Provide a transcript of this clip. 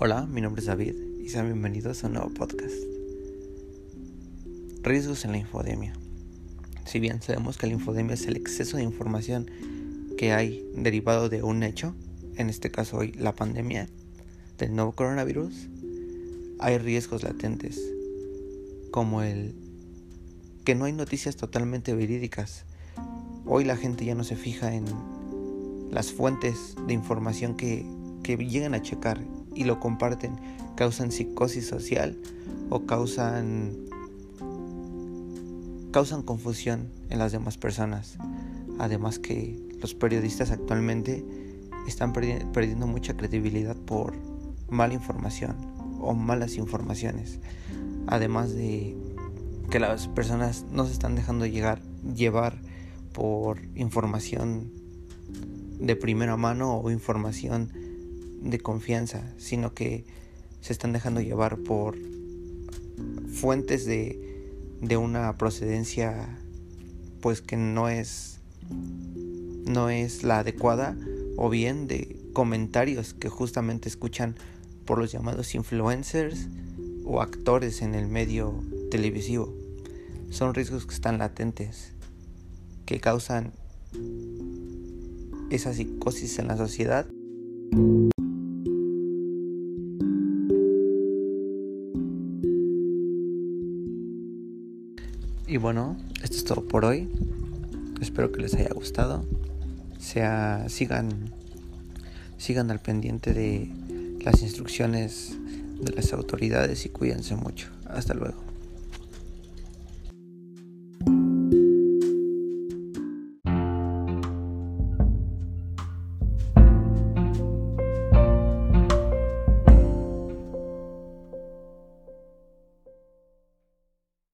Hola, mi nombre es David y sean bienvenidos a un nuevo podcast. Riesgos en la infodemia. Si bien sabemos que la infodemia es el exceso de información que hay derivado de un hecho, en este caso hoy la pandemia del nuevo coronavirus, hay riesgos latentes, como el que no hay noticias totalmente verídicas. Hoy la gente ya no se fija en las fuentes de información que, que llegan a checar y lo comparten causan psicosis social o causan causan confusión en las demás personas. Además que los periodistas actualmente están perdiendo mucha credibilidad por mala información o malas informaciones. Además de que las personas no se están dejando llegar, llevar por información de primera mano o información de confianza, sino que se están dejando llevar por fuentes de, de una procedencia pues que no es no es la adecuada o bien de comentarios que justamente escuchan por los llamados influencers o actores en el medio televisivo. Son riesgos que están latentes, que causan esa psicosis en la sociedad. Y bueno, esto es todo por hoy. Espero que les haya gustado. Sea, sigan, sigan al pendiente de las instrucciones de las autoridades y cuídense mucho. Hasta luego.